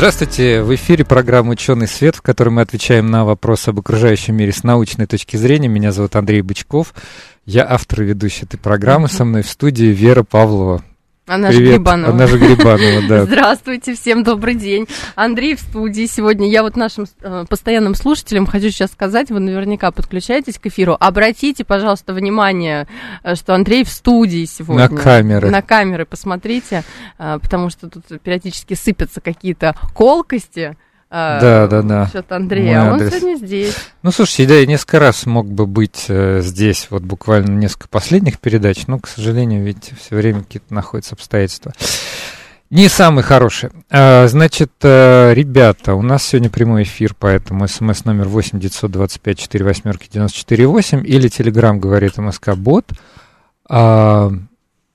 Здравствуйте! В эфире программа «Ученый свет», в которой мы отвечаем на вопросы об окружающем мире с научной точки зрения. Меня зовут Андрей Бычков. Я автор и ведущий этой программы. Со мной в студии Вера Павлова. Она же Грибанова. Она же Грибанова, да. Здравствуйте, всем добрый день. Андрей в студии сегодня. Я вот нашим э, постоянным слушателям хочу сейчас сказать, вы наверняка подключаетесь к эфиру. Обратите, пожалуйста, внимание, э, что Андрей в студии сегодня. На камеры. На камеры посмотрите, э, потому что тут периодически сыпятся какие-то колкости. А, да, да, да. Счет Андрея, а он сегодня здесь. Ну, слушайте, да, я несколько раз мог бы быть э, здесь, вот буквально несколько последних передач, но, к сожалению, ведь все время какие-то находятся обстоятельства. Не самый хороший. А, значит, э, ребята, у нас сегодня прямой эфир, поэтому смс номер 8 925 4 восьмерки 94 8 или телеграм говорит МСК Бот. А,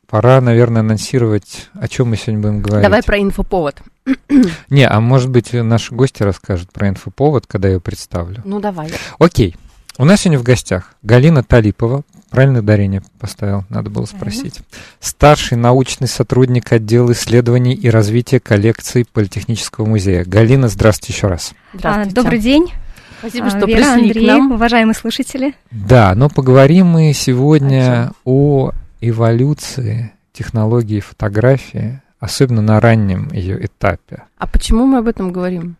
пора, наверное, анонсировать, о чем мы сегодня будем говорить. Давай про инфоповод. Не, а может быть, наши гости расскажут про инфоповод, когда я ее представлю. Ну, давай. Окей. У нас сегодня в гостях Галина Талипова, правильно ударение поставил, надо было спросить. Старший научный сотрудник отдела исследований и развития коллекций Политехнического музея. Галина, здравствуйте еще раз. Здравствуйте. А, добрый день. Спасибо, а, что Вера, пришли Андрей, к нам. уважаемые слушатели. Да, но поговорим мы сегодня о, о эволюции технологии фотографии особенно на раннем ее этапе. А почему мы об этом говорим?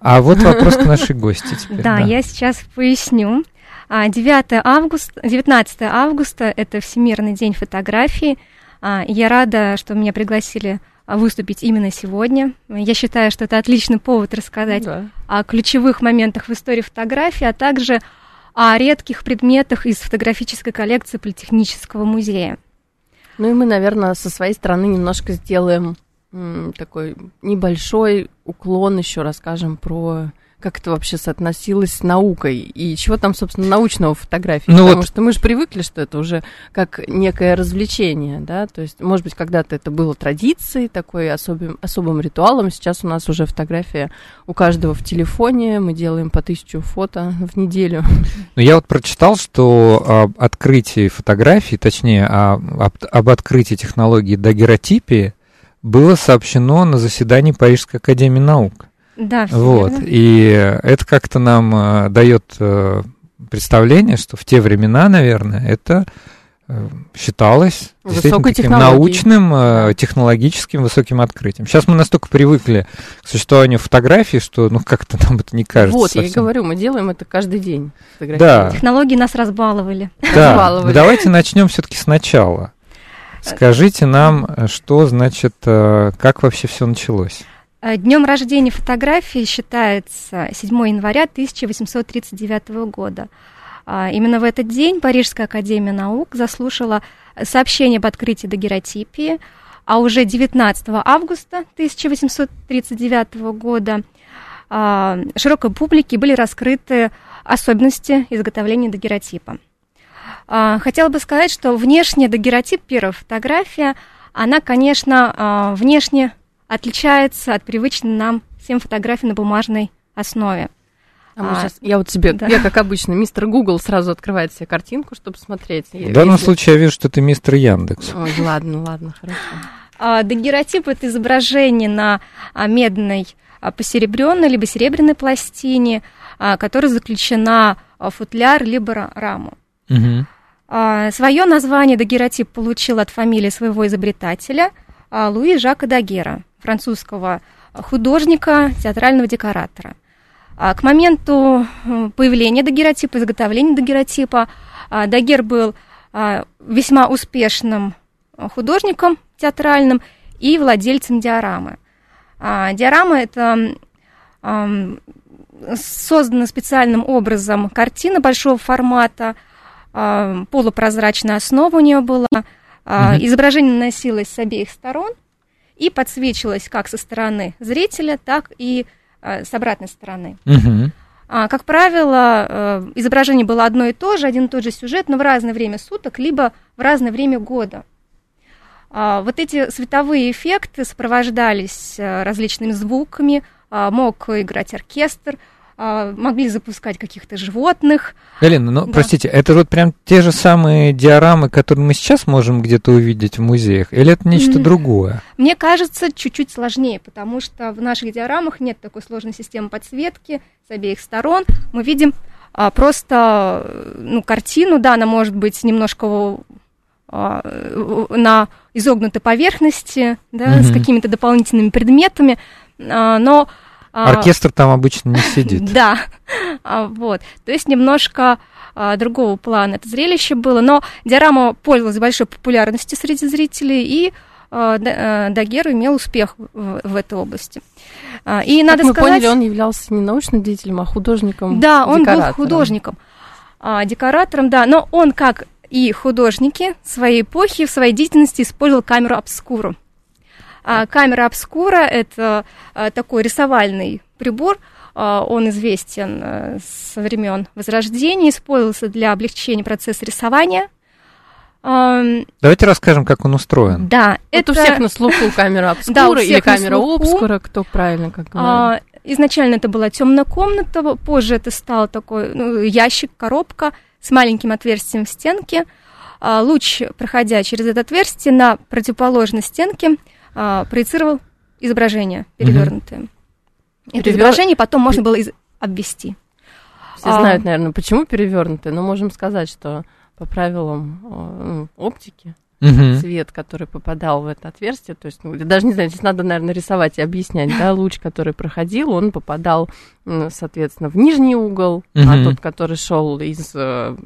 А вот вопрос к нашей гости теперь. Да, я сейчас поясню. 9 а, августа, 19 августа – это Всемирный день фотографии. А, я рада, что меня пригласили выступить именно сегодня. Я считаю, что это отличный повод рассказать да. о ключевых моментах в истории фотографии, а также о редких предметах из фотографической коллекции Политехнического музея. Ну и мы, наверное, со своей стороны немножко сделаем такой небольшой уклон еще расскажем про как это вообще соотносилось с наукой и чего там, собственно, научного фотографии. Ну Потому вот... что мы же привыкли, что это уже как некое развлечение, да, то есть, может быть, когда-то это было традицией, такой особым, особым ритуалом, сейчас у нас уже фотография у каждого в телефоне, мы делаем по тысячу фото в неделю. Ну, я вот прочитал, что об открытии фотографии, точнее, об, об открытии технологии дагеротипии было сообщено на заседании Парижской академии наук. Да, все Вот. Верно. И это как-то нам э, дает э, представление, что в те времена, наверное, это э, считалось действительно таким научным, технологическим высоким открытием. Сейчас мы настолько привыкли к существованию фотографий, что ну как-то нам это не кажется. Вот, совсем. я и говорю, мы делаем это каждый день. Да. Технологии нас разбаловали. Да. разбаловали. Давайте начнем все-таки сначала. Скажите нам, что значит, как вообще все началось? Э, Днем рождения фотографии считается 7 января 1839 года. А, именно в этот день Парижская академия наук заслушала сообщение об открытии дагеротипии, а уже 19 августа 1839 года а, широкой публике были раскрыты особенности изготовления дагеротипа. А, хотела бы сказать, что внешне дагеротип, первая фотография, она, конечно, внешне отличается от привычной нам всем фотографий на бумажной основе. А а, сейчас, я вот себе, да. я как обычно, мистер Google сразу открывает себе картинку, чтобы смотреть. В данном если... случае я вижу, что ты мистер Яндекс. Ой, ладно, ладно, хорошо. А, дагеротип – это изображение на а, медной а, посеребренной либо серебряной пластине, а, которая заключена в футляр либо раму. Угу. А, свое название дагеротип получил от фамилии своего изобретателя Луи Жака Дагера французского художника, театрального декоратора. А к моменту появления дагеротипа, изготовления дагеротипа, а, Дагер был а, весьма успешным художником театральным и владельцем диорамы. Диорама – это создана специальным образом картина большого формата, полупрозрачная основа у нее была, угу. изображение наносилось с обеих сторон, и подсвечивалась как со стороны зрителя, так и э, с обратной стороны. А, как правило, э, изображение было одно и то же, один и тот же сюжет, но в разное время суток, либо в разное время года. А, вот эти световые эффекты сопровождались э, различными звуками, а, мог играть оркестр, а, могли запускать каких-то животных. Галина, ну, да. простите, это вот прям те же самые диорамы, которые мы сейчас можем где-то увидеть в музеях, или это нечто mm. другое? Мне кажется, чуть-чуть сложнее, потому что в наших диорамах нет такой сложной системы подсветки с обеих сторон. Мы видим а, просто ну, картину, да, она может быть немножко а, на изогнутой поверхности, да, mm-hmm. с какими-то дополнительными предметами, а, но... А, Оркестр там обычно не сидит. Да, вот, то есть немножко другого плана это зрелище было, но диорама пользовалась большой популярностью среди зрителей, и Дагер имел успех в, в этой области. И как надо мы сказать... поняли, он являлся не научным деятелем, а художником. Да, он был художником, декоратором, да, но он как и художники своей эпохи в своей деятельности использовал камеру обскуру. А камера обскура – это а, такой рисовальный прибор, а, он известен а, со времен Возрождения, использовался для облегчения процесса рисования. Давайте расскажем, как он устроен. Да, вот это у всех на слуху камера обскура да, или камера обскура, кто правильно как говорит. Изначально это была темная комната, позже это стал такой ну, ящик, коробка с маленьким отверстием в стенке. А, луч, проходя через это отверстие, на противоположной стенке а, проецировал изображение перевернутое. Угу. Это Перевер... изображение потом можно было из... обвести. Все а... знают, наверное, почему перевернутое, но можем сказать, что по правилам ну, оптики угу. свет, который попадал в это отверстие, то есть, ну, даже не знаю, здесь надо, наверное, рисовать и объяснять, да, луч, который проходил, он попадал, соответственно, в нижний угол, угу. а тот, который шел из э,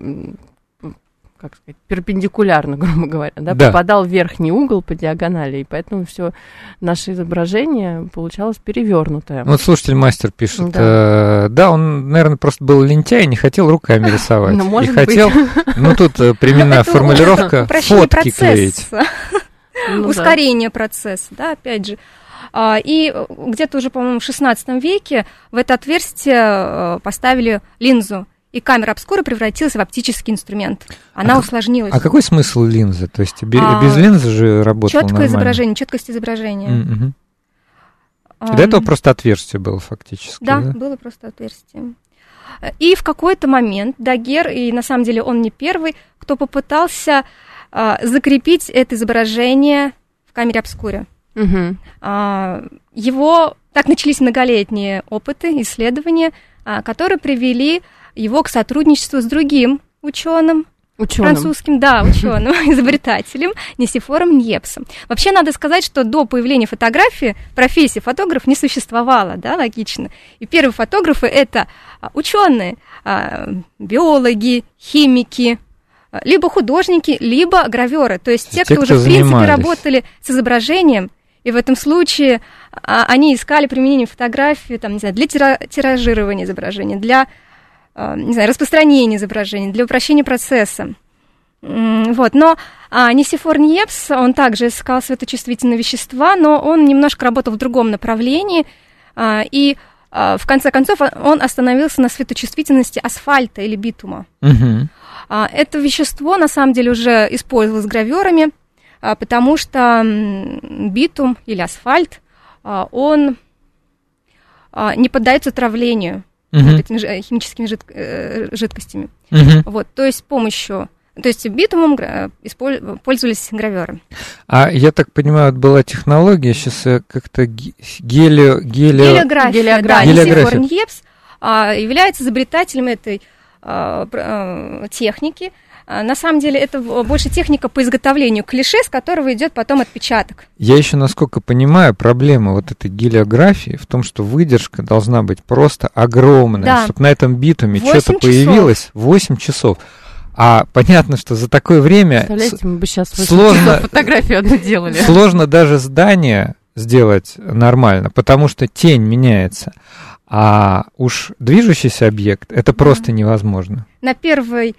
как сказать, перпендикулярно, грубо говоря, да, да. попадал в верхний угол по диагонали, и поэтому все наше изображение получалось перевернутое. Вот слушатель мастер пишет, да, э, да он, наверное, просто был лентяй и не хотел руками рисовать. Ну, может и хотел, ну тут э, применена формулировка фотки клеить. Ну, Ускорение процесса, да, опять же. А, и где-то уже, по-моему, в 16 веке в это отверстие э, поставили линзу и камера обскура превратилась в оптический инструмент. Она а усложнилась. А какой смысл линзы? То есть без, а, без линзы же работало Четкое изображение, четкость изображения. Mm-hmm. А, До этого просто отверстие было фактически. Да, да, было просто отверстие. И в какой-то момент Дагер, и на самом деле он не первый, кто попытался а, закрепить это изображение в камере обскуре. Угу. А, его так начались многолетние опыты, исследования, а, которые привели его к сотрудничеству с другим ученым, Ученым. Французским, да, ученым, изобретателем Несифором Ньепсом. Вообще надо сказать, что до появления фотографии профессии фотограф не существовало, да, логично. И первые фотографы это а, ученые, а, биологи, химики, а, либо художники, либо граверы. То есть те, те кто, кто уже, в принципе, работали с изображением, и в этом случае они искали применение фотографии, там, не знаю, для тиражирования изображения, для не знаю, распространения изображений, для упрощения процесса. Вот, но а, Нисифор Ньепс, он также искал светочувствительные вещества, но он немножко работал в другом направлении, а, и а, в конце концов он остановился на светочувствительности асфальта или битума. Угу. А, это вещество на самом деле уже использовалось граверами, а, потому что битум или асфальт, а, он а, не поддается травлению угу. вот этими химическими жид, э, жидкостями. Угу. Вот, то есть с помощью то есть битумом пользовались граверы. А я так понимаю, была технология сейчас как-то гелио, гелио... гелиография. Гелиография. Да, гелиография. Ньепс а, является изобретателем этой а, а, техники. А, на самом деле это больше техника по изготовлению клише, с которого идет потом отпечаток. Я еще, насколько понимаю, проблема вот этой гелиографии в том, что выдержка должна быть просто огромная, да. чтобы на этом битуме что-то появилось 8 часов. А понятно, что за такое время Представляете, мы бы сейчас сложно фотографию одну делали. Сложно даже здание сделать нормально, потому что тень меняется. А уж движущийся объект это просто невозможно. На первой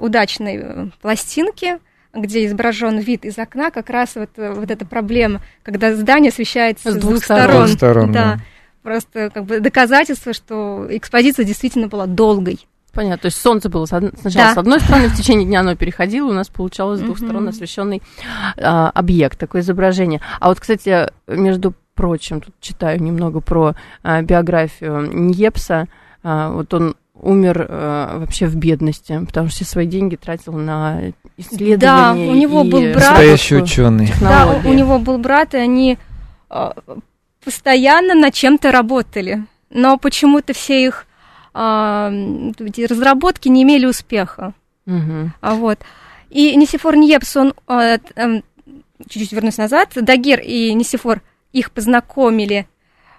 удачной э, пластинки, где изображен вид из окна, как раз вот, э, вот эта проблема, когда здание освещается с, с двух, сторон. сторон да. просто как бы доказательство, что экспозиция действительно была долгой. Понятно. То есть солнце было сначала да. с одной стороны, в течение дня оно переходило, у нас получалось с двух сторон освещенный а, объект, такое изображение. А вот, кстати, между прочим, тут читаю немного про а, биографию Ньепса. А, вот он умер а, вообще в бедности, потому что все свои деньги тратил на исследования. Да, у него был брат. Настоящий ученый. Да, у него был брат, и они а, постоянно над чем-то работали. Но почему-то все их эти разработки не имели успеха. Угу. А вот. И Нисифор Ньепс, он а, эм, чуть-чуть вернусь назад, Дагер и Нисифор их познакомили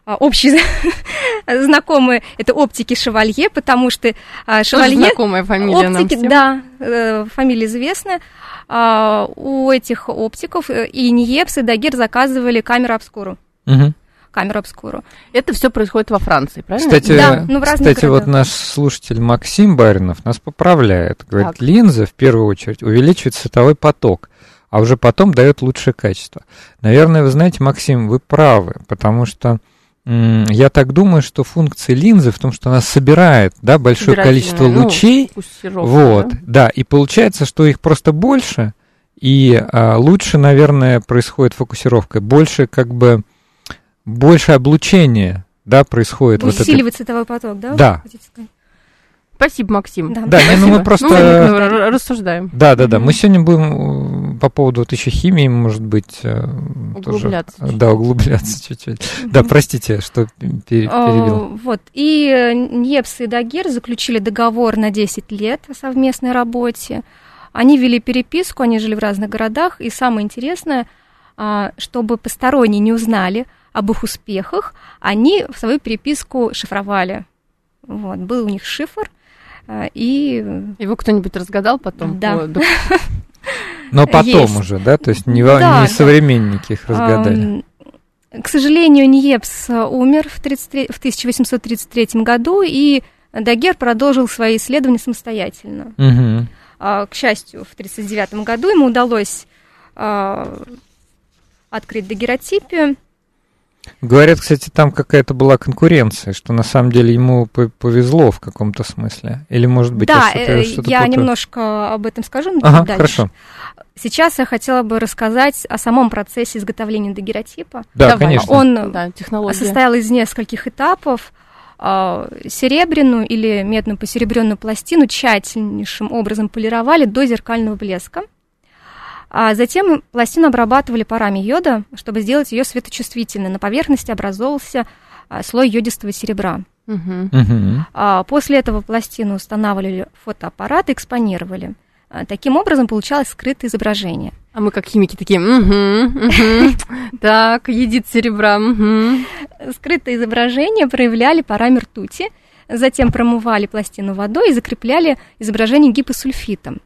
общие знакомые это оптики Шевалье, потому что Шевалье... Тоже знакомая фамилия оптики, нам всем. Да, э, фамилия известная. У этих оптиков э, и Ниепс, и Дагер заказывали камеру обскуру. Угу камеру обскуру. Это все происходит во Франции, правильно? Кстати, да, ну, в разных кстати вот наш слушатель Максим Баринов нас поправляет. Говорит, так. линза в первую очередь увеличивает световой поток, а уже потом дает лучшее качество. Наверное, вы знаете, Максим, вы правы, потому что я так думаю, что функция линзы в том, что она собирает да, большое количество ну, лучей. Ну, вот, да? да, и получается, что их просто больше, и а, лучше, наверное, происходит фокусировка. Больше как бы больше облучения, да, происходит. Усиливает вот это... цветовой поток, да? Да. Спасибо, Максим. Да, да не, ну мы просто... Ну, рассуждаем. Да, да, да. Мы сегодня будем по поводу вот еще химии, может быть, э, углубляться. Тоже, да, углубляться чуть-чуть. Да, простите, что перебил. Вот. И Ньепс и Дагер заключили договор на 10 лет о совместной работе. Они вели переписку, они жили в разных городах. И самое интересное, а, чтобы посторонние не узнали, об их успехах, они в свою переписку шифровали. Вот, был у них шифр, э, и... Его кто-нибудь разгадал потом? Да. По... Но потом Есть. уже, да? То есть не, да, не современники их разгадали. К сожалению, Ниепс умер в, 33, в 1833 году, и Дагер продолжил свои исследования самостоятельно. Угу. К счастью, в 1939 году ему удалось а, открыть дагеротипию, Говорят, кстати, там какая-то была конкуренция, что на самом деле ему повезло в каком-то смысле. Или, может быть, да, я, что-то, что-то я путаю. немножко об этом скажу ага, дальше. Хорошо. Сейчас я хотела бы рассказать о самом процессе изготовления дагеротипа. Да, Давай. конечно. Он да, состоял из нескольких этапов. А, серебряную или медную посеребренную пластину тщательнейшим образом полировали до зеркального блеска. А затем пластину обрабатывали парами йода, чтобы сделать ее светочувствительной. На поверхности образовался а, слой йодистого серебра. Угу. Угу. После этого пластину устанавливали фотоаппарат и экспонировали. А, таким образом получалось скрытое изображение. А мы как химики такие, угу, угу. так, едит серебра. Угу. Скрытое изображение проявляли парами ртути, затем промывали пластину водой и закрепляли изображение гипосульфитом.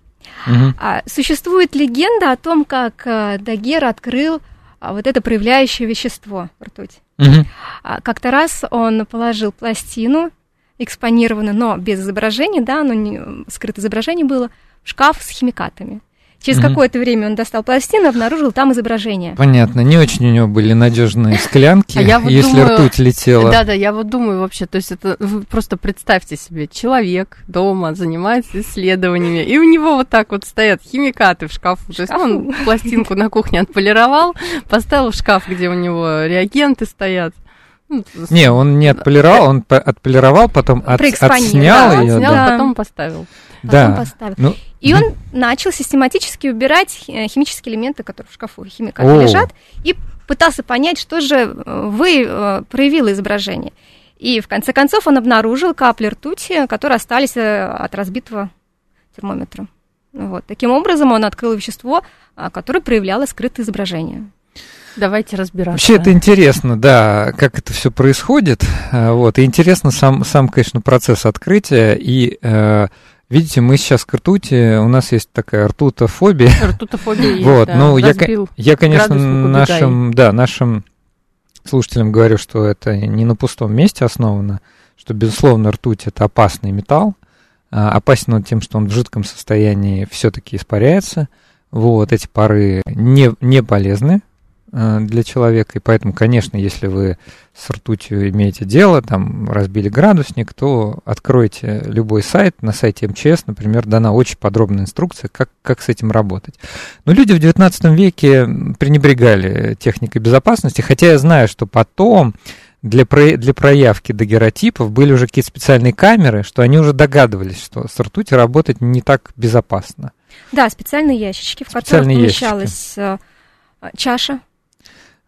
Угу. Существует легенда о том, как а, Дагер открыл а, вот это проявляющее вещество ртуть. Угу. Как-то раз он положил пластину, экспонированную, но без изображения, да, но не, скрытое изображение было, в шкаф с химикатами. Через угу. какое-то время он достал пластину, обнаружил там изображение. Понятно. Не очень у него были надежные склянки, а я вот если думаю, ртуть летела. Да, да, я вот думаю вообще, то есть это вы просто представьте себе, человек дома занимается исследованиями, и у него вот так вот стоят химикаты в шкафу. То есть он пластинку на кухне отполировал, поставил в шкаф, где у него реагенты стоят. Не, он не отполировал, он отполировал, потом от, отснял да, ее. Отснял, да. потом поставил потом да. поставил. Ну, и он начал систематически убирать э, химические элементы, которые в шкафу химикаты О. лежат, и пытался понять, что же э, вы э, проявило изображение. И в конце концов он обнаружил капли ртути, которые остались от разбитого термометра. Вот. Таким образом он открыл вещество, которое проявляло скрытое изображение. Давайте разбираться. Вообще это интересно, да, как это все происходит. Вот. И интересно сам, сам, конечно, процесс открытия и Видите, мы сейчас к ртути, у нас есть такая ртутофобия. Ртутофобия есть, Вот, да. ну, я, я, конечно, нашим, да, нашим слушателям говорю, что это не на пустом месте основано, что, безусловно, ртуть – это опасный металл, а, опасен он тем, что он в жидком состоянии все-таки испаряется, вот, эти пары не, не полезны, э, для человека, и поэтому, конечно, если вы с ртутью имеете дело, там разбили градусник, то откройте любой сайт, на сайте МЧС, например, дана очень подробная инструкция, как, как с этим работать. Но люди в XIX веке пренебрегали техникой безопасности, хотя я знаю, что потом для, про, для проявки дагеротипов были уже какие-то специальные камеры, что они уже догадывались, что с ртутью работать не так безопасно. Да, специальные ящички, в специальные которых помещалась ящики. Э, чаша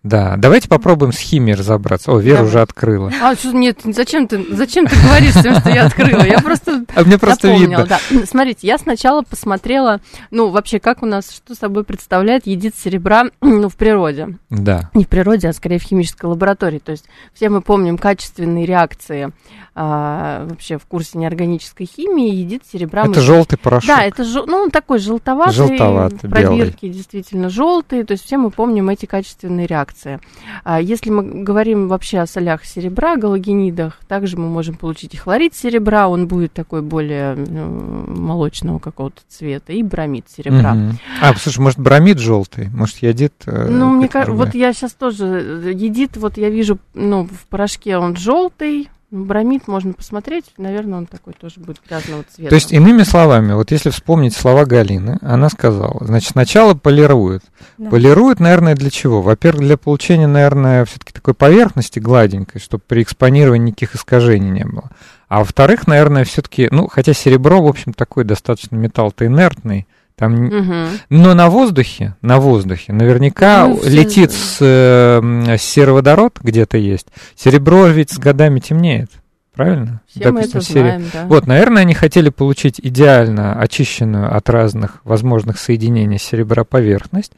да, давайте попробуем с химией разобраться. О, Вера Давай. уже открыла. А, что, нет, зачем ты, зачем ты говоришь тем, что я открыла? Я просто А мне просто видно. Да. Смотрите, я сначала посмотрела, ну, вообще, как у нас, что собой представляет едит серебра ну, в природе. Да. Не в природе, а скорее в химической лаборатории. То есть все мы помним качественные реакции а, вообще в курсе неорганической химии, едит серебра. Это желтый порошок. Да, это жел... ну, такой желтоватый. Желтоватый, пробирки белый. действительно желтые. То есть все мы помним эти качественные реакции. А если мы говорим вообще о солях серебра, галогенидах, также мы можем получить и хлорид серебра, он будет такой более ну, молочного какого-то цвета, и бромид серебра. Угу. А, слушай, может, бромид желтый? Может, ядит? Э, ну, мне кажется, вот я сейчас тоже э, едит, вот я вижу, ну, в порошке он желтый, бромид можно посмотреть, наверное, он такой тоже будет грязного цвета. То есть, иными словами, вот если вспомнить слова Галины, она сказала, значит, сначала полирует. Да. Полирует, наверное, для чего? Во-первых, для получения, наверное, все-таки такой поверхности гладенькой, чтобы при экспонировании никаких искажений не было. А во-вторых, наверное, все-таки, ну, хотя серебро, в общем, такой достаточно металл-то инертный, там, угу. но на воздухе, на воздухе, наверняка ну, летит с, э, сероводород где-то есть. Серебро ведь с годами темнеет, правильно? Все Допустим, мы это знаем, да. Вот, наверное, они хотели получить идеально очищенную от разных возможных соединений серебра поверхность,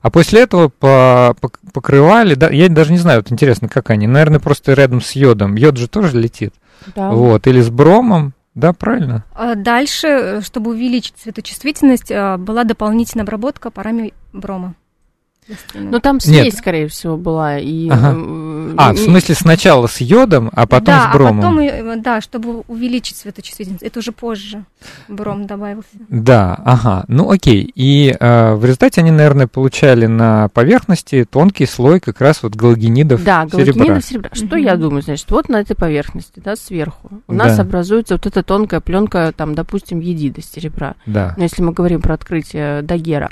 а после этого по, покрывали, да, я даже не знаю, вот интересно, как они, наверное, просто рядом с йодом. Йод же тоже летит. Да. Вот, или с бромом, да, правильно. А дальше, э, чтобы увеличить светочувствительность, э, была дополнительная обработка парами брома. Ну там смесь, Нет. скорее всего, была. И, ага. А, в смысле сначала с йодом, а потом да, с бромом? А потом, э, да, чтобы увеличить светочувствительность. Это уже позже бром добавился. Да, ага. Ну окей. И э, в результате они, наверное, получали на поверхности тонкий слой как раз вот галогенидов да, серебра. Да, галогенидов серебра. Что угу. я думаю, значит, вот на этой поверхности, да, сверху, у нас да. образуется вот эта тонкая пленка, там, допустим, едида серебра. Да. Но если мы говорим про открытие Дагера.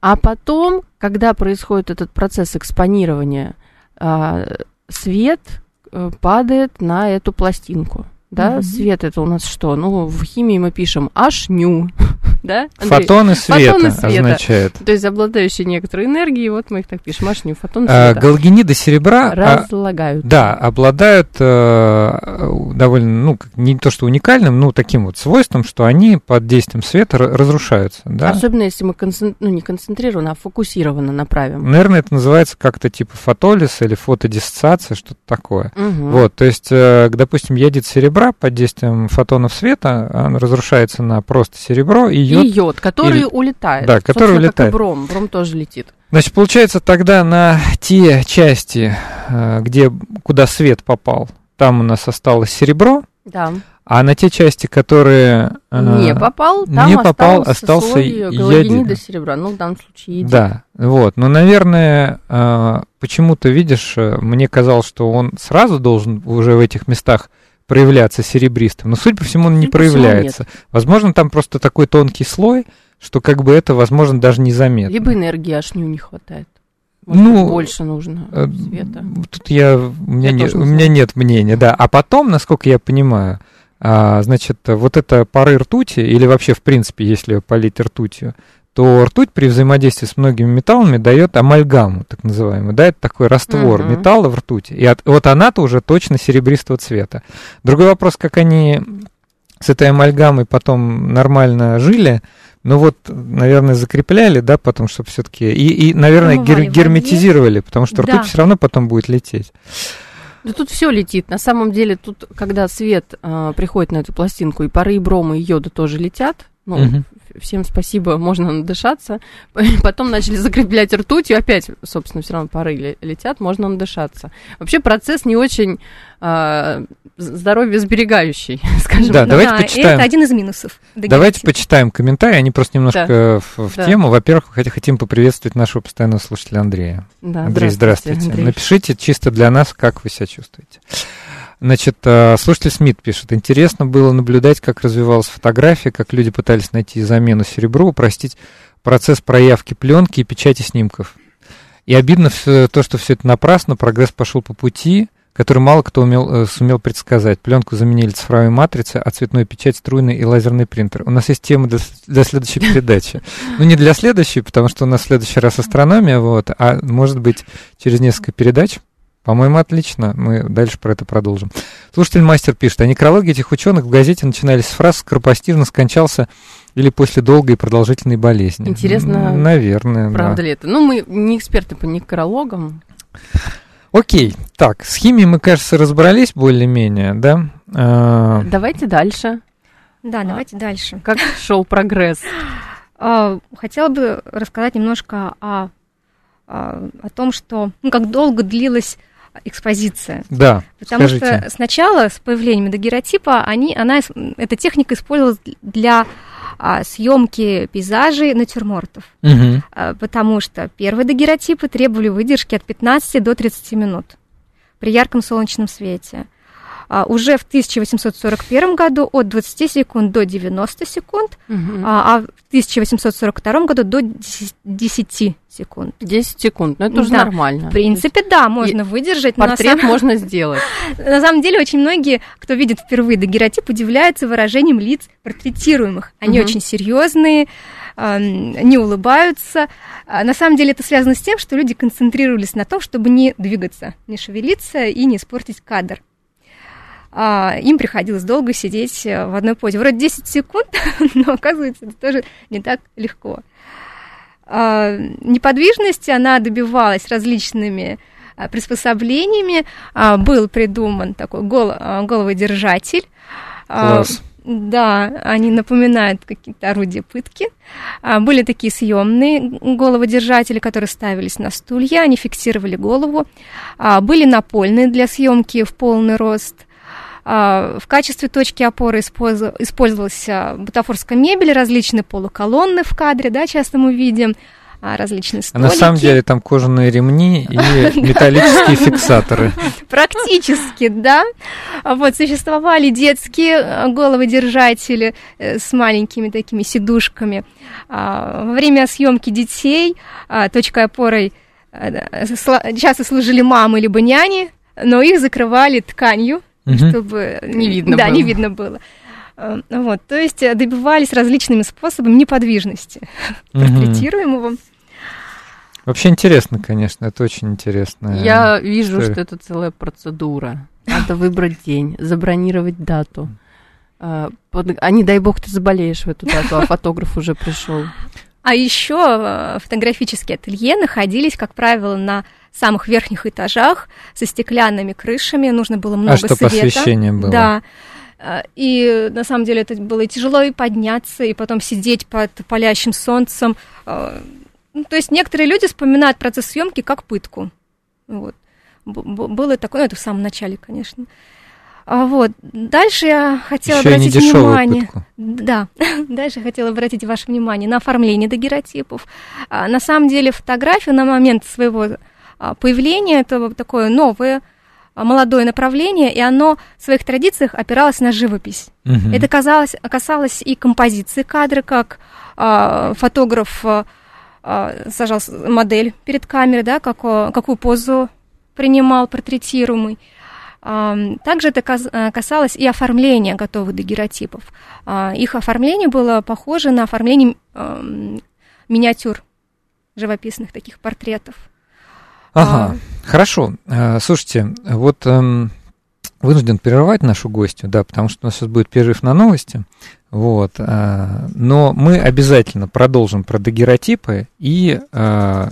А потом, когда происходит этот процесс экспонирования, а, свет э, падает на эту пластинку. Да, mm-hmm. свет это у нас что? Ну, в химии мы пишем H-ню, да? Андрей? Фотоны света, фотоны света означает. То есть обладающие некоторой энергией, вот мы их так пишем, H-ню, фотоны а, света. Галгениды серебра... А, Разлагают. А, да, обладают э, довольно, ну, не то что уникальным, но таким вот свойством, что они под действием света разрушаются, да? Особенно если мы концентр... ну, не концентрированно, а фокусированно направим. Наверное, это называется как-то типа фотолиз или фотодиссоциация, что-то такое. Угу. Вот, то есть, э, допустим, серебра, серебра под действием фотонов света, он разрушается на просто серебро и йод. И йод, который и, улетает. Да, который улетает. Как и бром, бром тоже летит. Значит, получается тогда на те части, э, где, куда свет попал, там у нас осталось серебро. Да. А на те части, которые э, не попал, там не попал, остался, остался галогенида серебра, ну в данном случае един. Да, вот. Но, наверное, э, почему-то, видишь, мне казалось, что он сразу должен уже в этих местах проявляться серебристым, но, судя по всему, он не проявляется. Возможно, там просто такой тонкий слой, что как бы это, возможно, даже незаметно. Либо энергии ашню не хватает. Может, ну, больше нужно э, света. Тут я, у, меня я нет, у меня нет мнения, да. А потом, насколько я понимаю, а, значит, вот это пары ртути, или вообще, в принципе, если полить ртутью, то ртуть при взаимодействии с многими металлами дает амальгаму, так называемую, да, это такой раствор uh-huh. металла в ртути. И от, вот она-то уже точно серебристого цвета. Другой вопрос, как они с этой амальгамой потом нормально жили, ну вот, наверное, закрепляли, да, потом, чтобы все-таки... И, и, наверное, гер- герметизировали, потому что ртуть да. все равно потом будет лететь. Да тут все летит. На самом деле, тут, когда свет э, приходит на эту пластинку, и пары и брома, и йода тоже летят, ну, угу. Всем спасибо, можно надышаться. Потом начали закреплять ртуть, и опять, собственно, все равно пары летят, можно надышаться. Вообще процесс не очень э, здоровье сберегающий, скажем да, так. Давайте да, почитаем. это один из минусов. Давайте почитаем комментарии, они просто немножко да. в, в да. тему. Во-первых, хотим поприветствовать нашего постоянного слушателя Андрея. Да, Андрей, здравствуйте. здравствуйте. Андрей. Напишите чисто для нас, как вы себя чувствуете. Значит, э, слушатель Смит пишет, интересно было наблюдать, как развивалась фотография, как люди пытались найти замену серебру, упростить процесс проявки пленки и печати снимков. И обидно все, то, что все это напрасно, прогресс пошел по пути, который мало кто умел, э, сумел предсказать. Пленку заменили цифровые матрицы, а цветную печать струйный и лазерный принтер. У нас есть тема для, для следующей передачи. Ну, не для следующей, потому что у нас в следующий раз астрономия, вот, а может быть через несколько передач по-моему, отлично. Мы дальше про это продолжим. Слушатель мастер пишет, а некрологи этих ученых в газете начинались с фраз «скоропостижно скончался» или после долгой и продолжительной болезни. Интересно, наверное, правда да. ли это? Ну, мы не эксперты по некрологам. Окей, так, с химией мы, кажется, разобрались более-менее, да? А... Давайте дальше. Да, давайте дальше. Как шел прогресс? А, хотела бы рассказать немножко о, о том, что, ну, как долго длилась экспозиция. Да. Потому скажите. что сначала с появлением дагеротипа они, она, эта техника использовалась для а, съемки пейзажей натюрмортов. Угу. А, потому что первые дагеротипы требовали выдержки от 15 до 30 минут при ярком солнечном свете а, уже в 1841 году от 20 секунд до 90 секунд, угу. а, а в 1842 году до 10 секунд. 10 секунд, ну это уже да. нормально. В принципе, да, можно и выдержать. Портрет самом... можно сделать. На самом деле, очень многие, кто видит впервые дагеротип, удивляются выражением лиц портретируемых. Они угу. очень серьезные, не улыбаются. А на самом деле это связано с тем, что люди концентрировались на том, чтобы не двигаться, не шевелиться и не испортить кадр им приходилось долго сидеть э, в одной позе. Вроде 10 секунд, но оказывается, это тоже не так легко. А, неподвижности она добивалась различными а, приспособлениями. А, был придуман такой гол, а, головодержатель. Класс. Да, они напоминают какие-то орудия пытки. А, были такие съемные головодержатели, которые ставились на стулья, они фиксировали голову. А, были напольные для съемки в полный рост. А, в качестве точки опоры использовалась а, бутафорская мебель, различные полуколонны в кадре, да, часто мы видим а, различные столики. А на самом деле там кожаные ремни и металлические фиксаторы. Практически, да. Вот существовали детские головодержатели э, с маленькими такими сидушками. Во время съемки детей точкой опорой э, часто служили мамы либо няни, но их закрывали тканью, угу. чтобы не видно да, было. не видно было. Э, вот, то есть э, добивались различными способами неподвижности угу. портретируемого. Вообще интересно, конечно, это очень интересно. Я вижу, что это целая процедура. Надо выбрать день, забронировать дату. А, а не дай бог ты заболеешь в эту дату, а фотограф уже пришел. А еще э, фотографические ателье находились, как правило, на самых верхних этажах со стеклянными крышами. Нужно было много а чтобы света. освещение было. Да. Э, и на самом деле это было и тяжело и подняться, и потом сидеть под палящим солнцем. Э, ну, то есть некоторые люди вспоминают процесс съемки как пытку. Вот. Было такое, ну, это в самом начале, конечно. А вот. Дальше я хотела Еще обратить внимание. Пытку. Да, дальше хотела обратить ваше внимание на оформление дагеротипов. А, на самом деле фотография на момент своего а, появления это такое новое молодое направление, и оно в своих традициях опиралось на живопись. Угу. Это казалось, касалось и композиции кадра, как а, фотограф а, сажал модель перед камерой, да, как, какую позу принимал портретируемый. Также это э, касалось и оформления готовых дагеротипов. А, их оформление было похоже на оформление миниатюр живописных таких портретов. Ага, а... хорошо. Э, слушайте, вот эм, вынужден прерывать нашу гостью, да, потому что у нас сейчас будет перерыв на новости. Вот, э, но мы обязательно продолжим про дагеротипы, и, и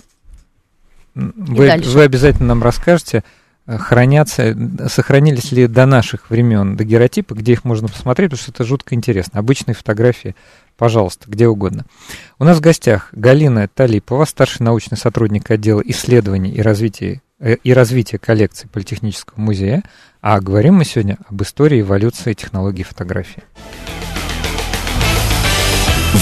вы, вы обязательно нам расскажете, хранятся, сохранились ли до наших времен дагеротипы, где их можно посмотреть, потому что это жутко интересно. Обычные фотографии, пожалуйста, где угодно. У нас в гостях Галина Талипова, старший научный сотрудник отдела исследований и развития, э, и развития коллекции Политехнического музея. А говорим мы сегодня об истории эволюции технологий фотографии.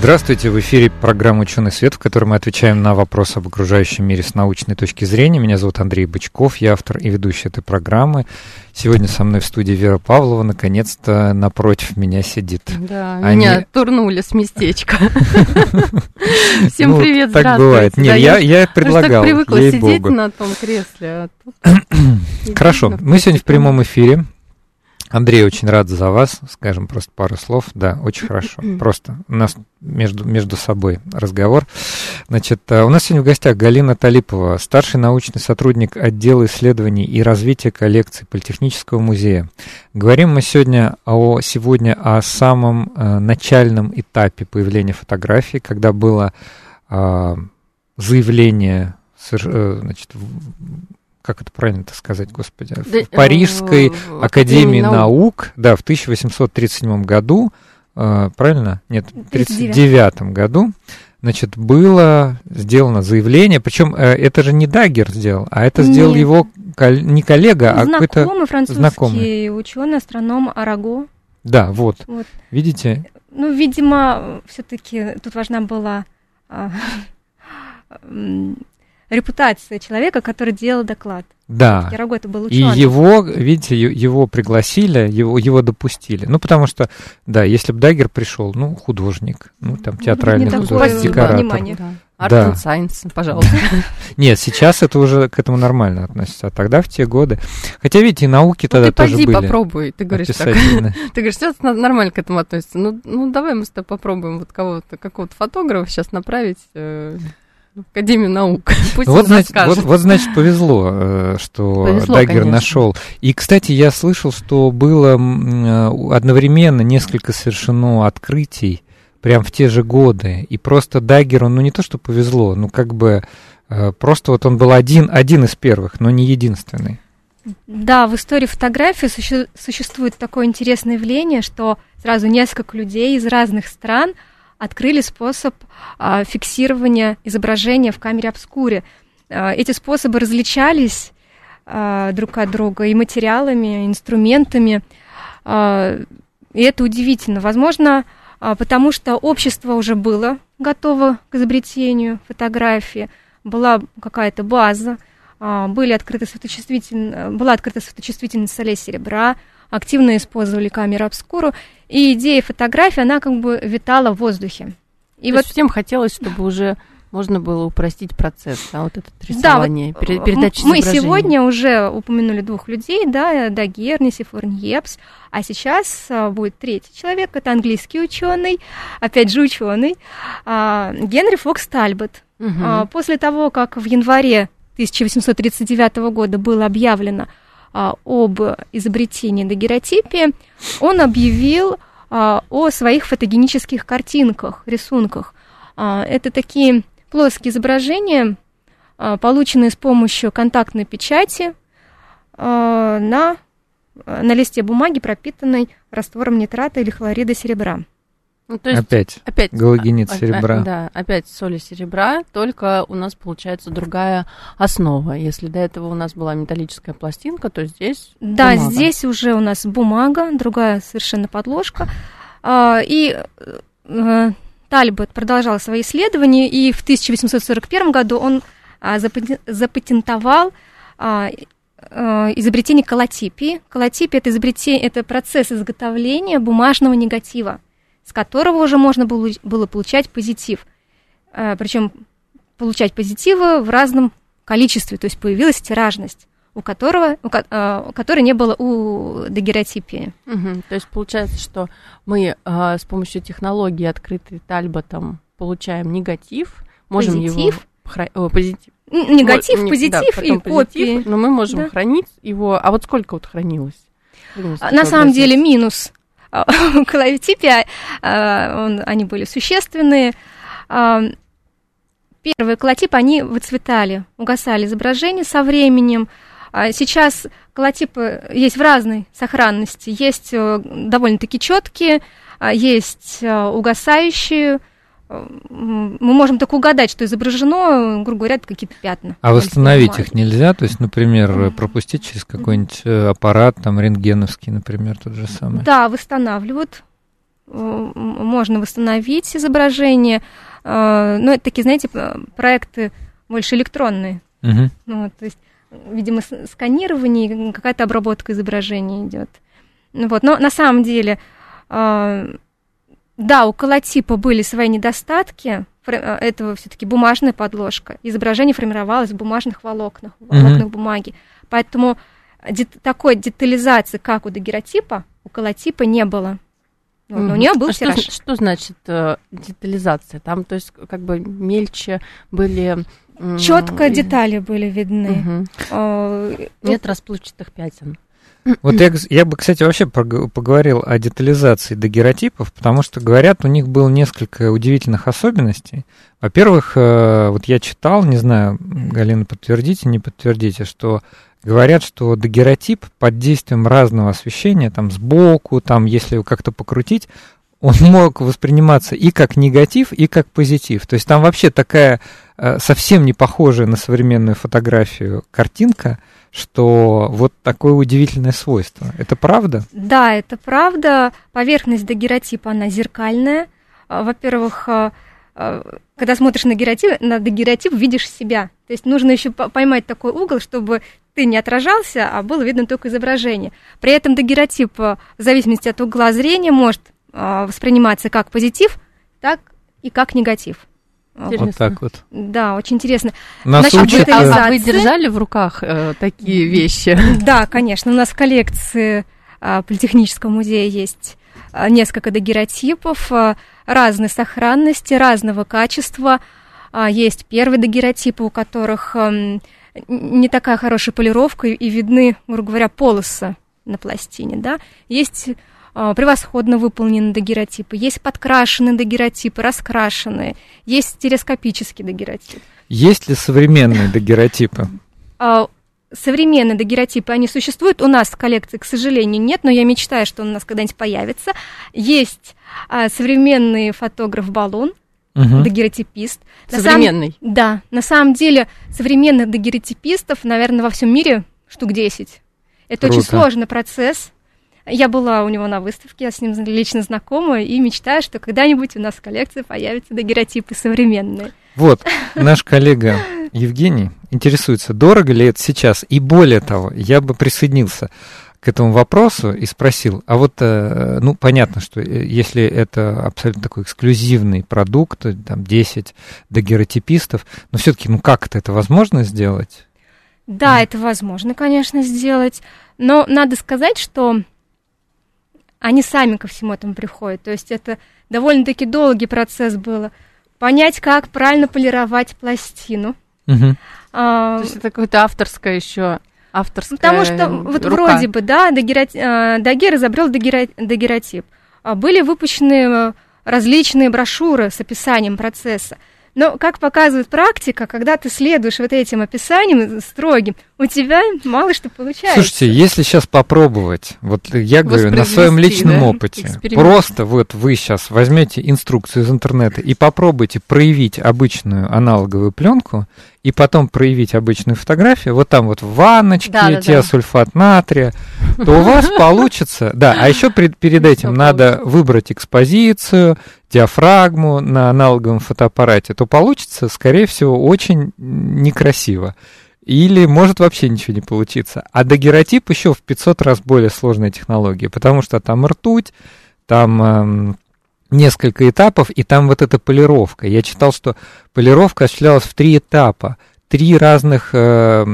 Здравствуйте, в эфире программа «Ученый свет», в которой мы отвечаем на вопросы об окружающем мире с научной точки зрения. Меня зовут Андрей Бычков, я автор и ведущий этой программы. Сегодня со мной в студии Вера Павлова, наконец-то напротив меня сидит. Да, Они... меня турнули с местечка. Всем привет, так бывает. Нет, я, я предлагал, Я привыкла сидеть на том кресле. А Хорошо, мы сегодня в прямом эфире. Андрей, очень рад за вас. Скажем просто пару слов. Да, очень хорошо. Просто у нас между, между собой разговор. Значит, э, у нас сегодня в гостях Галина Талипова, старший научный сотрудник отдела исследований и развития коллекции Политехнического музея. Говорим мы сегодня о, сегодня о самом э, начальном этапе появления фотографий, когда было э, заявление э, значит, как это правильно-то сказать, господи, да, в Парижской э, Академии наук. наук, да, в 1837 году, э, правильно? Нет, в 1939 году, значит, было сделано заявление, причем э, это же не Дагер сделал, а это сделал Нет. его кол- не коллега, а какой-то французский знакомый ученый, астроном Араго. Да, вот. вот. Видите? Ну, видимо, все-таки тут важна была а, репутация человека, который делал доклад. Да. Ярого это был ученый. И его, видите, его пригласили, его, его допустили. Ну, потому что, да, если бы Дагер пришел, ну, художник, ну, там, ну, театральный художник, декоратор. Внимание. Да. Art да. and Science, пожалуйста. Нет, сейчас это уже к этому нормально относится, а тогда в те годы... Хотя, видите, и науки ну, тогда ты тоже были. попробуй, ты говоришь так. ты говоришь, сейчас нормально к этому относится. Ну, ну, давай мы с тобой попробуем вот кого-то, какого-то фотографа сейчас направить э, Академию наук. Пусть вот, значит, вот, вот, значит, повезло, э, что повезло, Даггер нашел. И, кстати, я слышал, что было э, одновременно несколько совершено открытий прям в те же годы. И просто Даггеру, ну не то, что повезло, ну как бы э, просто вот он был один, один из первых, но не единственный. Да, в истории фотографии суще- существует такое интересное явление, что сразу несколько людей из разных стран – открыли способ а, фиксирования изображения в камере обскуре. А, эти способы различались а, друг от друга и материалами, и инструментами. И это удивительно. Возможно, потому что общество уже было готово к изобретению фотографии, была какая-то база, были открыты светочувствительные, была открыта светочувствительность солей серебра, активно использовали камеру обскуру, и идея фотографии, она как бы витала в воздухе. И То вот всем хотелось, чтобы уже можно было упростить процесс, да, вот это рисование, да, вот передача Мы сегодня уже упомянули двух людей, да, Дагер, Нисифор Ньепс, а сейчас а, будет третий человек, это английский ученый, опять же ученый, а, Генри Фокс Тальбот. Угу. После того, как в январе 1839 года было объявлено об изобретении дагеротипии, он объявил а, о своих фотогенических картинках, рисунках. А, это такие плоские изображения, полученные с помощью контактной печати на, на листе бумаги, пропитанной раствором нитрата или хлорида серебра. Ну, то есть опять, опять галогенит серебра. А, да, опять соли серебра, только у нас получается другая основа. Если до этого у нас была металлическая пластинка, то здесь Да, бумага. здесь уже у нас бумага, другая совершенно подложка. А, и э, Тальбот продолжал свои исследования, и в 1841 году он а, запатентовал а, э, изобретение колотипии. Колотипия – это, изобретение, это процесс изготовления бумажного негатива с которого уже можно было, было получать позитив. Э, Причем получать позитивы в разном количестве, то есть появилась тиражность у которого, у, uh, которой не было у дагеротипии. Угу. То есть получается, что мы uh, с помощью технологии, открытой Тальботом, получаем негатив, можем позитив. его... О, позитив. Негатив, вот, позитив да, и позитив, копии. Но мы можем да. хранить его... А вот сколько вот хранилось? На самом деле минус коллективе он, они были существенные. Первые колотипы, они выцветали, угасали изображения со временем. Сейчас колотипы есть в разной сохранности. Есть э, довольно-таки четкие, есть э, угасающие, мы можем только угадать, что изображено, грубо говоря, какие-то пятна. А восстановить их нельзя? То есть, например, пропустить через какой-нибудь э, аппарат, там, рентгеновский, например, тот же самый? Да, восстанавливают. Э, можно восстановить изображение. Э, но это такие, знаете, проекты больше электронные. Угу. Ну, то есть, видимо, сканирование, какая-то обработка изображения идет. Вот. Но на самом деле да, у колотипа были свои недостатки. Э, это все-таки бумажная подложка. Изображение формировалось в бумажных волокнах, волокнах mm-hmm. бумаги. Поэтому дет- такой детализации, как у дагеротипа, у колотипа не было. Вот, mm-hmm. у нее был а что, что значит э, детализация? Там, то есть, как бы мельче были Четко детали были видны. Угу. Нет расплывчатых пятен. Вот я, я бы, кстати, вообще поговорил о детализации дагеротипов, потому что, говорят, у них было несколько удивительных особенностей. Во-первых, э, вот я читал, не знаю, Галина, подтвердите, не подтвердите, что говорят, что дагеротип под действием разного освещения, там сбоку, там, если его как-то покрутить, он мог восприниматься и как негатив, и как позитив. То есть там вообще такая э, совсем не похожая на современную фотографию картинка – что вот такое удивительное свойство. Это правда? Да, это правда. Поверхность дагеротипа, она зеркальная. А, во-первых, а, а, когда смотришь на геротип, на дагеротип, видишь себя. То есть нужно еще поймать такой угол, чтобы ты не отражался, а было видно только изображение. При этом дагеротип, в зависимости от угла зрения, может восприниматься как позитив, так и как негатив. Интересно. Вот так вот. Да, очень интересно. Нас Значит, учат, а, а вы держали в руках э, такие вещи? Да, конечно. У нас в коллекции э, Политехнического музея есть э, несколько дагеротипов э, разной сохранности, разного качества. Э, есть первые дагеротипы, у которых э, не такая хорошая полировка и видны, грубо говоря, полосы на пластине. Да? Есть а, превосходно выполнены дагеротипы, есть подкрашенные дагеротипы, раскрашенные, есть стереоскопический дагеротип. Есть ли современные дагеротипы? А, современные дагеротипы, они существуют. У нас в коллекции, к сожалению, нет, но я мечтаю, что он у нас когда-нибудь появится. Есть а, современный фотограф-баллон, угу. дагеротипист. Современный? На самом, да. На самом деле, современных дагеротипистов, наверное, во всем мире штук 10. Это Круто. очень сложный процесс. Я была у него на выставке, я с ним лично знакома и мечтаю, что когда-нибудь у нас в коллекции появятся дагеротипы современные. Вот, наш коллега Евгений интересуется, дорого ли это сейчас. И более того, я бы присоединился к этому вопросу и спросил, а вот, э, ну, понятно, что э, если это абсолютно такой эксклюзивный продукт, там 10 дагеротипистов, но все-таки, ну, как это, это возможно сделать? Да, это возможно, конечно, сделать, но надо сказать, что они сами ко всему этому приходят. То есть это довольно-таки долгий процесс было. Понять, как правильно полировать пластину. Угу. А, То есть это какое-то авторское еще авторская Потому что вот рука. вроде бы, да, а, Дагер изобрел дагеротип. А были выпущены э, различные брошюры с описанием процесса. Но, как показывает практика, когда ты следуешь вот этим описаниям строгим, у тебя мало что получается. Слушайте, если сейчас попробовать, вот я говорю на своем личном да? опыте, просто вот вы сейчас возьмете инструкцию из интернета и попробуйте проявить обычную аналоговую пленку, и потом проявить обычную фотографию, вот там вот в ванночке, да, да, теосульфат натрия, то у вас получится... Да, а еще перед этим надо выбрать экспозицию, диафрагму на аналоговом фотоаппарате, то получится, скорее всего, очень некрасиво. Или может вообще ничего не получиться. А дагеротип еще в 500 раз более сложная технология, потому что там ртуть, там эм, несколько этапов, и там вот эта полировка. Я читал, что полировка осуществлялась в три этапа. Три разных э,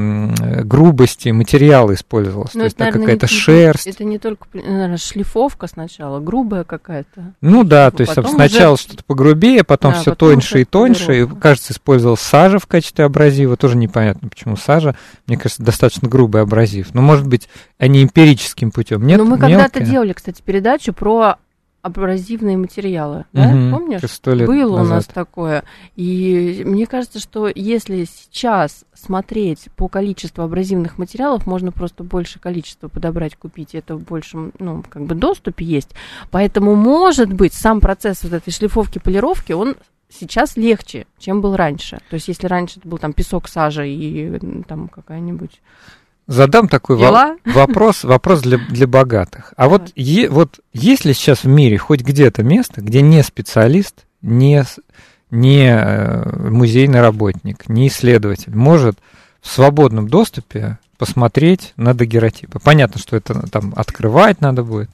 грубости материала использовалось. Ну, То есть какая-то шерсть. Это не только наверное, шлифовка сначала, грубая какая-то. Ну да, то есть сначала уже... что-то погрубее, потом да, все потом тоньше и тоньше. И, кажется, использовал сажа в качестве абразива. Тоже непонятно, почему сажа. Мне кажется, достаточно грубый абразив. Но, может быть, они эмпирическим путем. Нет, Но мы когда-то делали, кстати, передачу про абразивные материалы, да? Угу, Помнишь? Было назад. у нас такое. И мне кажется, что если сейчас смотреть по количеству абразивных материалов, можно просто больше количества подобрать, купить, это в большем, ну, как бы доступе есть. Поэтому, может быть, сам процесс вот этой шлифовки, полировки, он сейчас легче, чем был раньше. То есть, если раньше это был там песок, сажа и там какая-нибудь Задам такой во- вопрос, вопрос для, для богатых. А вот, е, вот есть ли сейчас в мире хоть где-то место, где не специалист, не, не э, музейный работник, не исследователь может в свободном доступе посмотреть на дагеротипы? Понятно, что это там открывать надо будет.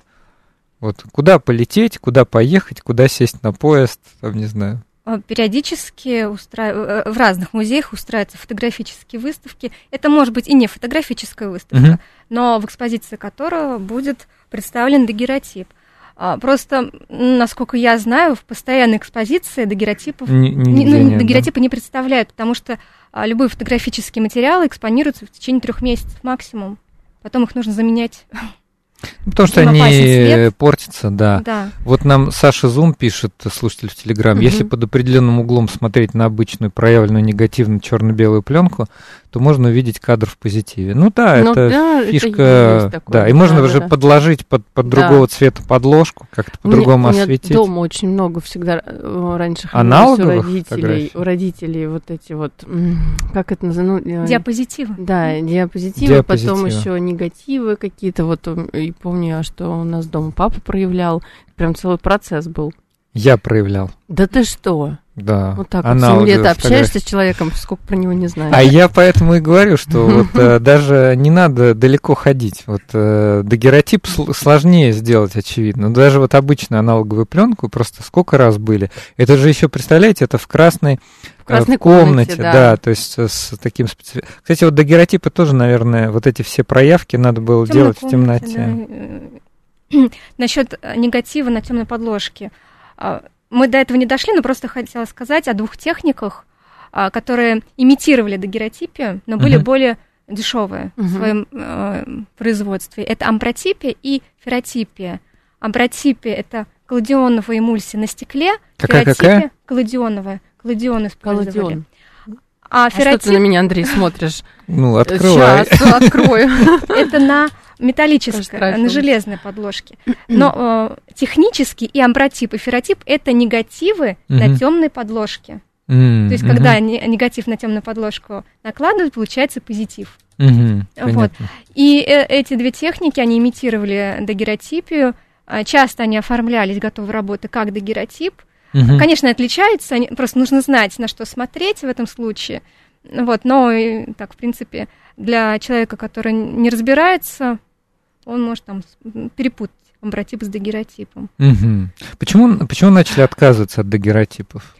Вот куда полететь, куда поехать, куда сесть на поезд, там, не знаю. Э, периодически устра... Э, в разных музеях устраиваются фотографические выставки. Это может быть и не фотографическая выставка, угу. но в экспозиции которого будет представлен дагеротип. А, просто, насколько я знаю, в постоянной экспозиции дагеротипов, не, не, ну, нет, дагеротипы да. не представляют, потому что а, любые фотографические материалы экспонируются в течение трех месяцев максимум. Потом их нужно заменять Потому что они портятся, да. да. Вот нам Саша Зум пишет, слушатель в Телеграм, угу. если под определенным углом смотреть на обычную проявленную негативную черно-белую пленку, то можно увидеть кадр в позитиве. Ну да, ну, это да, фишка, это такое, да, и можно да, уже да. подложить под, под да. другого цвета подложку, как-то по-другому осветить. У меня дома очень много всегда э, раньше Аналоговых у родителей, у родителей вот эти вот, как это называется? Ну, диапозитивы. Да, диапозитивы, диапозитивы. потом еще негативы какие-то, вот и помню, что у нас дома папа проявлял, прям целый процесс был. Я проявлял. Да ты что? Да. Вот так вот 7 лет общаешься с человеком, сколько про него не знаешь. А я поэтому и говорю, что вот э, даже не надо далеко ходить. Вот э, дагеротип сложнее сделать, очевидно. Даже вот обычную аналоговую пленку просто сколько раз были. Это же еще, представляете, это в красной, в красной э, комнате, комнате да. да, то есть с таким спецификом. Кстати, вот дагеротипы тоже, наверное, вот эти все проявки надо было делать в темноте. Да. Насчет негатива на темной подложке а, мы до этого не дошли, но просто хотела сказать о двух техниках, а, которые имитировали дагеротипию, но были uh-huh. более дешевые uh-huh. в своем э, производстве. Это ампротипия и ферротипия. Ампротипия – это колладионовая эмульсия на стекле. Какая, какая? Колладионовая. Колладион использовали. Колладион. А, а что ты на меня, Андрей, смотришь? Ну, открывай. Сейчас, открою. Это на металлической, на железной подложке. Но э, технически и амбротип, и ферротип это негативы на темной подложке. То есть, когда негатив на темную подложку накладывают, получается позитив. вот. И э, эти две техники, они имитировали дагеротипию. А, часто они оформлялись, готовые работы, как дагеротип. Угу. Конечно, отличаются, просто нужно знать, на что смотреть в этом случае. Вот, но так, в принципе, для человека, который не разбирается, он может там перепутать амбротип с дагеротипом. Угу. Почему, почему начали отказываться от дагеротипов?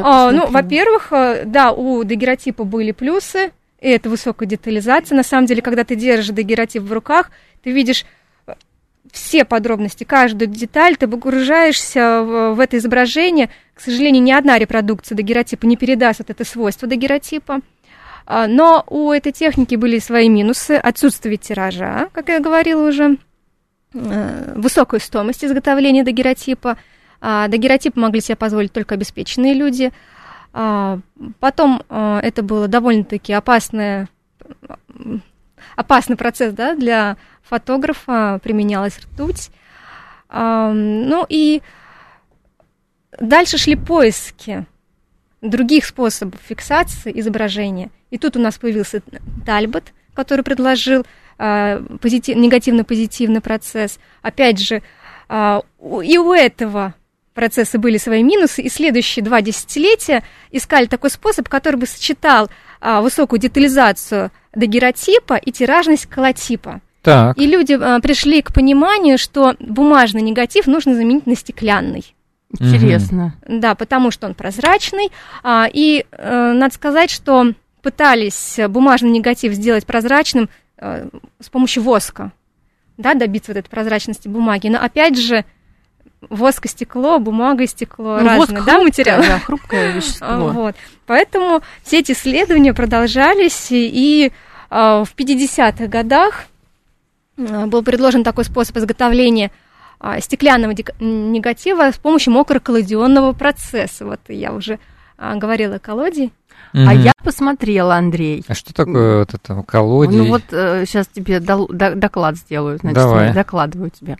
А, ну, во-первых, э, да, у дагеротипа были плюсы, и это высокая детализация. На самом деле, когда ты держишь дагеротип в руках, ты видишь э, все подробности, каждую деталь, ты погружаешься в, в это изображение. К сожалению, ни одна репродукция дагеротипа не передаст вот это свойство дагеротипа. А, но у этой техники были свои минусы. Отсутствие тиража, как я говорила уже, э, высокая стоимость изготовления дагеротипа. А, дагеротип могли себе позволить только обеспеченные люди. А, потом э, это было довольно-таки опасное, опасный процесс да, для фотографа, применялась ртуть. Ну и дальше шли поиски других способов фиксации изображения. И тут у нас появился Тальбот, который предложил э, позитив, негативно-позитивный процесс. Опять же, э, и у этого процесса были свои минусы, и следующие два десятилетия искали такой способ, который бы сочетал э, высокую детализацию дагеротипа и тиражность колотипа. Так. И люди пришли к пониманию, что бумажный негатив нужно заменить на стеклянный. Интересно. Да, потому что он прозрачный. А, и э, надо сказать, что пытались бумажный негатив сделать прозрачным э, с помощью воска, да, добиться вот этой прозрачности бумаги. Но опять же, воск и стекло, бумага и стекло ну, разные, да, материал? Да, хрупкое вещество. Вот. Поэтому все эти исследования продолжались, и в 50-х годах был предложен такой способ изготовления стеклянного негатива с помощью мокроколодионного процесса. Вот я уже говорила о колодии. Mm-hmm. А я посмотрела, Андрей. А что такое вот это колодий? Ну вот э, сейчас тебе до, до, доклад сделаю, значит, Давай. докладываю тебе.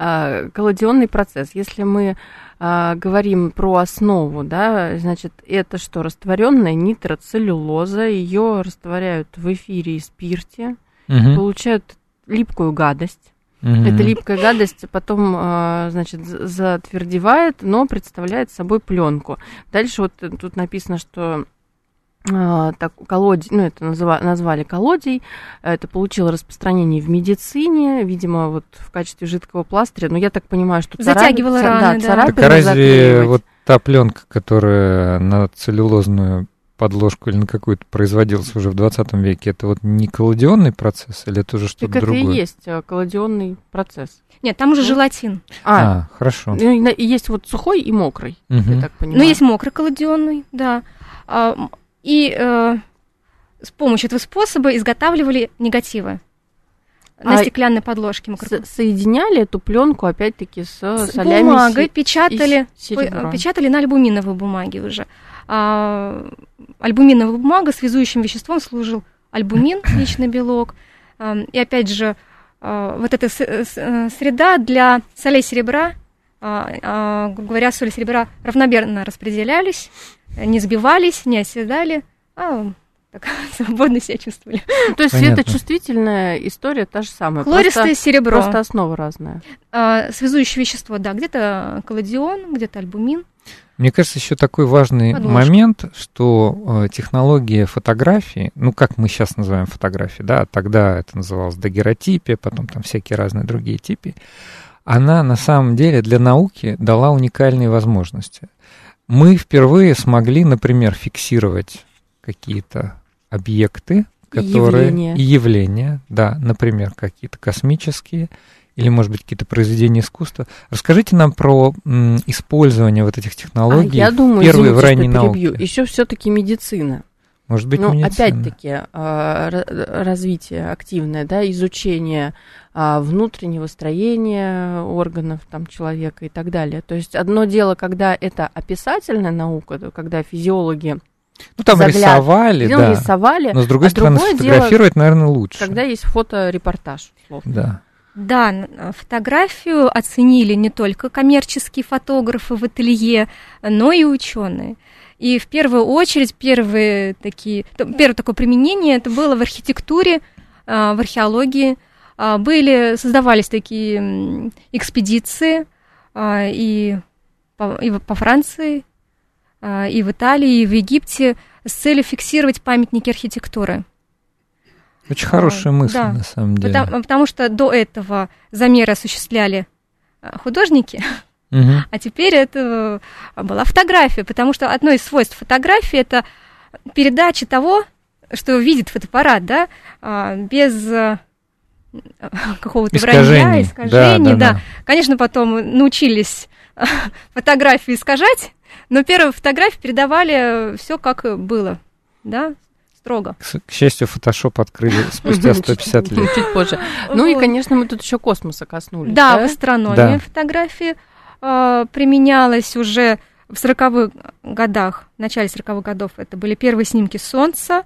Э, колодионный процесс. Если мы э, говорим про основу, да, значит, это что, растворенная нитроцеллюлоза, ее растворяют в эфире и спирте, mm-hmm. получают липкую гадость. Угу. Эта липкая гадость потом, а, значит, затвердевает, но представляет собой пленку. Дальше вот тут написано, что а, так, колодий, ну, это назва, назвали колодий, это получило распространение в медицине, видимо, вот в качестве жидкого пластыря, но я так понимаю, что Затягивала царапин, раны, да, да. Так а разве вот та пленка, которая на целлюлозную подложку или на какую-то производилась уже в 20 веке, это вот не колодионный процесс или это уже что-то так другое? это и есть э, колодионный процесс. Нет, там уже ну? желатин. А, а хорошо. Ну, и есть вот сухой и мокрый, угу. я так понимаю. Ну, есть мокрый колодионный, да. А, и э, с помощью этого способа изготавливали негативы на а стеклянной подложке. С- соединяли эту пленку опять-таки с, с солями бумагой, печатали, печатали на альбуминовой бумаге уже. А, альбуминовая бумага связующим веществом служил альбумин, личный белок. А, и опять же, а, вот эта среда для солей серебра, а, а, грубо говоря, соли серебра равномерно распределялись, не сбивались, не оседали, а так свободно себя чувствовали. Ну, то есть Понятно. светочувствительная история та же самая. Хлористое просто, серебро. Просто основа разная. А, связующее вещество, да, где-то колладион, где-то альбумин. Мне кажется, еще такой важный Подложка. момент, что э, технология фотографии, ну, как мы сейчас называем фотографии, да, тогда это называлось дагеротипия, потом там всякие разные другие типы, она на самом деле для науки дала уникальные возможности. Мы впервые смогли, например, фиксировать какие-то объекты, которые... Явления. И явления, да, например, какие-то космические, или, может быть, какие-то произведения искусства. Расскажите нам про м, использование вот этих технологий а я думаю, первые в ранней науке. Еще все-таки медицина. Может быть, ну, медицина. опять-таки, а, развитие активное, да, изучение а, внутреннего строения органов там, человека и так далее. То есть одно дело, когда это описательная наука, когда физиологи ну, там загляд... рисовали, да. рисовали. Но, с другой а стороны, сфотографировать, дело, наверное, лучше. Когда есть фоторепортаж. Условно. Да. Да, фотографию оценили не только коммерческие фотографы в ателье, но и ученые. И в первую очередь первые такие, первое такое применение это было в архитектуре, а, в археологии. А, были, создавались такие экспедиции и по, и по Франции, и в Италии, и в Египте с целью фиксировать памятники архитектуры. Очень хорошая мысль, да. на самом деле. Потому, потому что до этого замеры осуществляли а, художники, угу. а теперь это была фотография, потому что одно из свойств фотографии это передача того, что видит фотоаппарат, да, а, без а, какого-то вранья, искажений, да, да, да. Конечно, потом научились фотографии искажать, но первые фотографии передавали все как было, да, строго. К, к счастью, фотошоп открыли спустя 150 лет. Чуть позже. Ну и, конечно, мы тут еще космоса коснулись. Да, в астрономии фотографии а, применялась уже в 40-х годах, в начале 40-х годов. Это были первые снимки Солнца,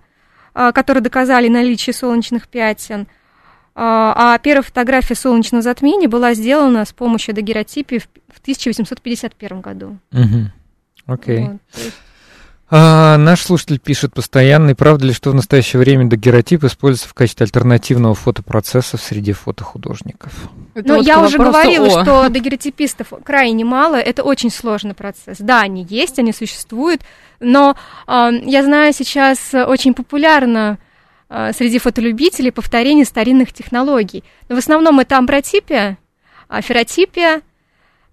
а, которые доказали наличие солнечных пятен. А, а первая фотография солнечного затмения была сделана с помощью дагеротипии в 1851 году. Окей. Okay. Вот, а, наш слушатель пишет постоянно, и правда ли, что в настоящее время дагеротип используется в качестве альтернативного фотопроцесса среди фотохудожников? Это ну, вот я уже говорила, о... что дагеротипистов крайне мало, это очень сложный процесс. Да, они есть, они существуют, но э, я знаю сейчас очень популярно э, среди фотолюбителей повторение старинных технологий. Но в основном это амбротипия, ферротипия, а,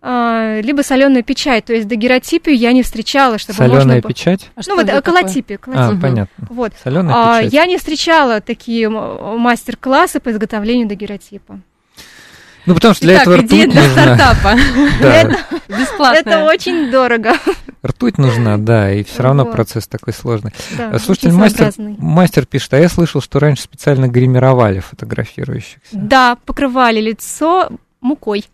либо соленую печать, то есть дагеротипию я не встречала, чтобы Соленая можно... печать? А ну вот колотипия, колотипия. А, понятно. Вот. Соленая а, печать. Я не встречала такие мастер-классы по изготовлению дагеротипа. Ну, потому что для Итак, этого ртуть для нужна. стартапа. Это, Бесплатно. это очень дорого. Ртуть нужна, да, и все равно Вот. процесс такой сложный. Да, Слушайте, очень мастер, мастер пишет, а я слышал, что раньше специально гримировали фотографирующихся. Да, покрывали лицо мукой.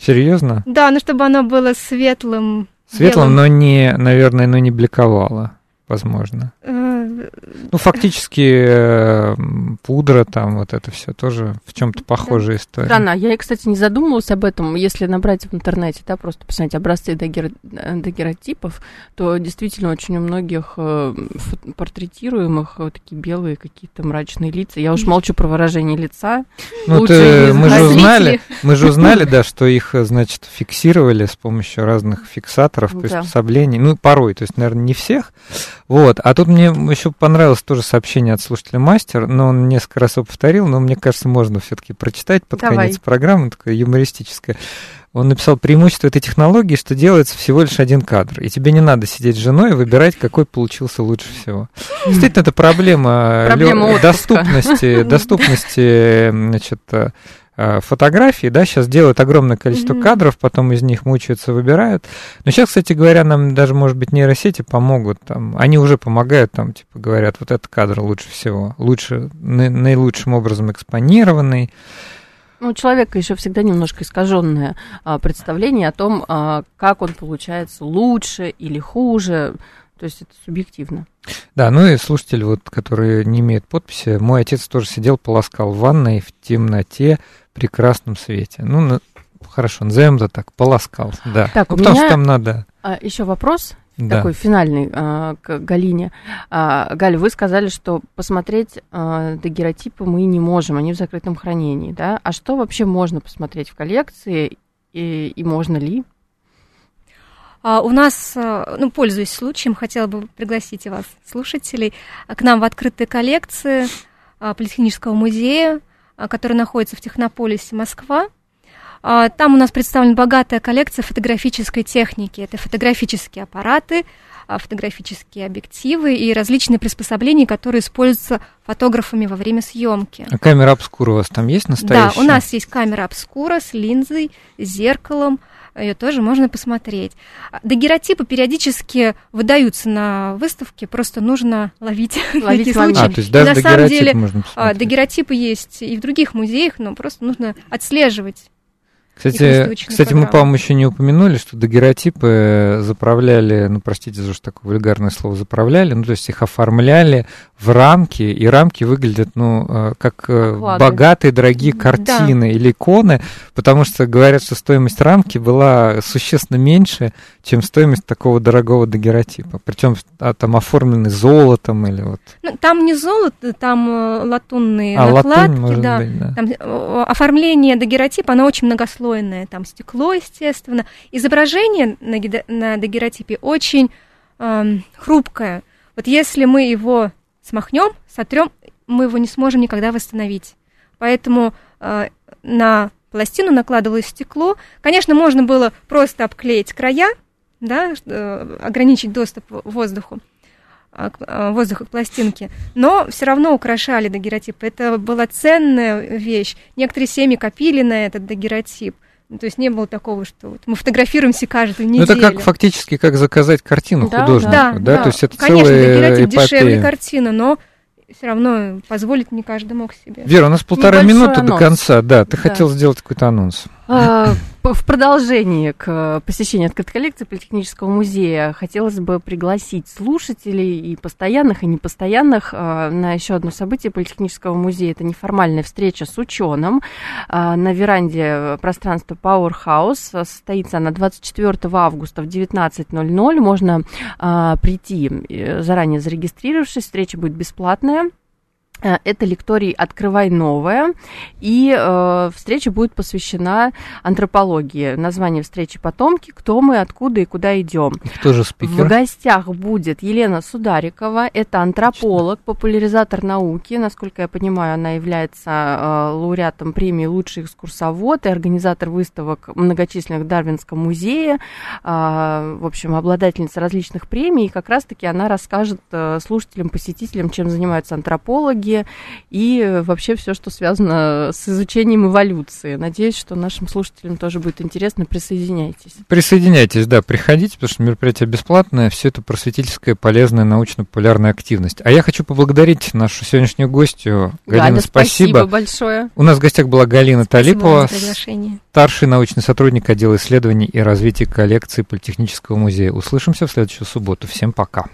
Серьезно? Да, ну чтобы оно было светлым. Светлым, белым. но не, наверное, но не бликовало, возможно. Э, Ну, фактически э, пудра там, вот это все тоже в чем-то похожая история. Странно. Я, кстати, не задумывалась об этом. Если набрать в интернете, да, просто посмотреть образцы дагер- э, дагеротипов, то действительно очень у многих портретируемых э, такие белые какие-то мрачные лица. Я уж молчу про выражение лица. Ну, ты- не мы же узнали, мы же узнали, да, что их, значит, фиксировали с помощью разных фиксаторов, приспособлений. Ну, порой, то есть, наверное, не всех. Вот. А тут мне еще понравилось тоже сообщение от слушателя Мастер, но он несколько раз его повторил, но мне кажется, можно все-таки прочитать под Давай. конец программы, такое юмористическое. Он написал преимущество этой технологии, что делается всего лишь один кадр, и тебе не надо сидеть с женой и выбирать, какой получился лучше всего. Действительно, это проблема, Проблема лё- доступности, доступности, значит, э, фотографий, да, сейчас делают огромное количество Мгм. кадров, потом из них мучаются, выбирают. Но сейчас, кстати говоря, нам даже, может быть, нейросети помогут, там, они уже помогают, там, типа, говорят, вот этот кадр лучше всего, лучше, на- наилучшим образом экспонированный. Ну, у человека еще всегда немножко искаженное а, представление о том, а, как он получается лучше или хуже. То есть это субъективно. Да, ну и слушатель, вот, который не имеет подписи, мой отец тоже сидел, полоскал в ванной в темноте, прекрасном свете. Ну, на- хорошо, назовем это так, полоскал, да. Так, Ну, у потому меня- что там надо, А, еще вопрос да. такой финальный а, к Галине. А, Галя, вы сказали, что посмотреть а, дагеротипы мы не можем, они в закрытом хранении, да? А что вообще можно посмотреть в коллекции и, и можно ли? А у нас, э, ну, пользуясь случаем, хотела бы пригласить и вас, слушателей, а, к нам в открытые коллекции а, Политехнического музея, а, который находится в Технополисе, Москва. А, Там у нас представлена богатая коллекция фотографической техники. Это фотографические аппараты, а, фотографические объективы и различные приспособления, которые используются фотографами во время съемки. А камера обскура у вас там есть настоящая? Да, у нас есть камера обскура с линзой, с зеркалом. Ее тоже можно посмотреть. Дагеротипы периодически выдаются на выставке, просто нужно ловить, Ловить такие момент. А, случаи. то есть даже на самом деле, можно А, посмотреть. Дагеротипы есть и в других музеях, но просто нужно отслеживать. Кстати, кстати, мы, по-моему, еще не упомянули, что дагеротипы заправляли, ну, простите за уж такое вульгарное слово, заправляли, ну, то есть их оформляли в рамки, и рамки выглядят, ну, э, как э, Оклады. богатые, дорогие Да. картины или иконы, потому что говорят, что стоимость рамки была существенно меньше, чем стоимость такого дорогого дагеротипа. Причем там оформлены золотом или вот... Ну, там не золото, там э, латунные А, накладки, латунь, да. быть, да. Там э, оформление дагеротипа, оно очень многослойное. Там стекло, естественно. Изображение на, на дагеротипе очень эм, хрупкое. Вот если мы его смахнем, сотрем, мы его не сможем никогда восстановить. Поэтому э, на пластину накладывалось стекло. Конечно, можно было просто обклеить края, да, э, ограничить доступ воздуху к- а, воздуха к пластинке, но все равно украшали дагеротип. Это была ценная вещь. Некоторые семьи копили на этот дагеротип. Ну, То есть не было такого, что вот мы фотографируемся каждую Ну, неделю. это как фактически как заказать картину Да, художнику, да, да, да, то есть это Конечно, целая эпопея. дешевле картины, но все равно позволить не каждый мог себе. Вера, у нас полтора Небольшой минуты до анонс. конца. Да, ты Да. хотел сделать какой-то анонс. А, В продолжение к э, посещению открытой коллекции Политехнического музея хотелось бы пригласить слушателей и постоянных, и непостоянных а, на еще одно событие Политехнического музея. Это неформальная встреча с ученым а, на веранде пространства Powerhouse. Состоится она 24 августа в 19.00. Можно прийти, э, заранее зарегистрировавшись. Встреча будет бесплатная. Э, это лекторий «Открывай новое», и э, встреча будет посвящена антропологии. Название встречи «Потомки. Кто мы, откуда и куда идем». Кто же спикер? В гостях будет Елена Сударикова, это антрополог, популяризатор науки. Насколько я понимаю, она является э, лауреатом премии «Лучший экскурсовод» и организатор выставок многочисленных в Дарвинском музее. Э, в общем, обладательница различных премий. И как раз-таки она расскажет э, слушателям, посетителям, чем занимаются антропологи, экология и вообще все, что связано с изучением эволюции. Надеюсь, что нашим слушателям тоже будет интересно. Присоединяйтесь. Присоединяйтесь, да, приходите, потому что мероприятие бесплатное, все это просветительская, полезная, научно-популярная активность. А я хочу поблагодарить нашу сегодняшнюю гостью. Галина, Галя, спасибо. спасибо большое. У нас в гостях была Галина спасибо Талипова, старший научный сотрудник отдела исследований и развития коллекции Политехнического музея. Услышимся в следующую субботу. Всем пока.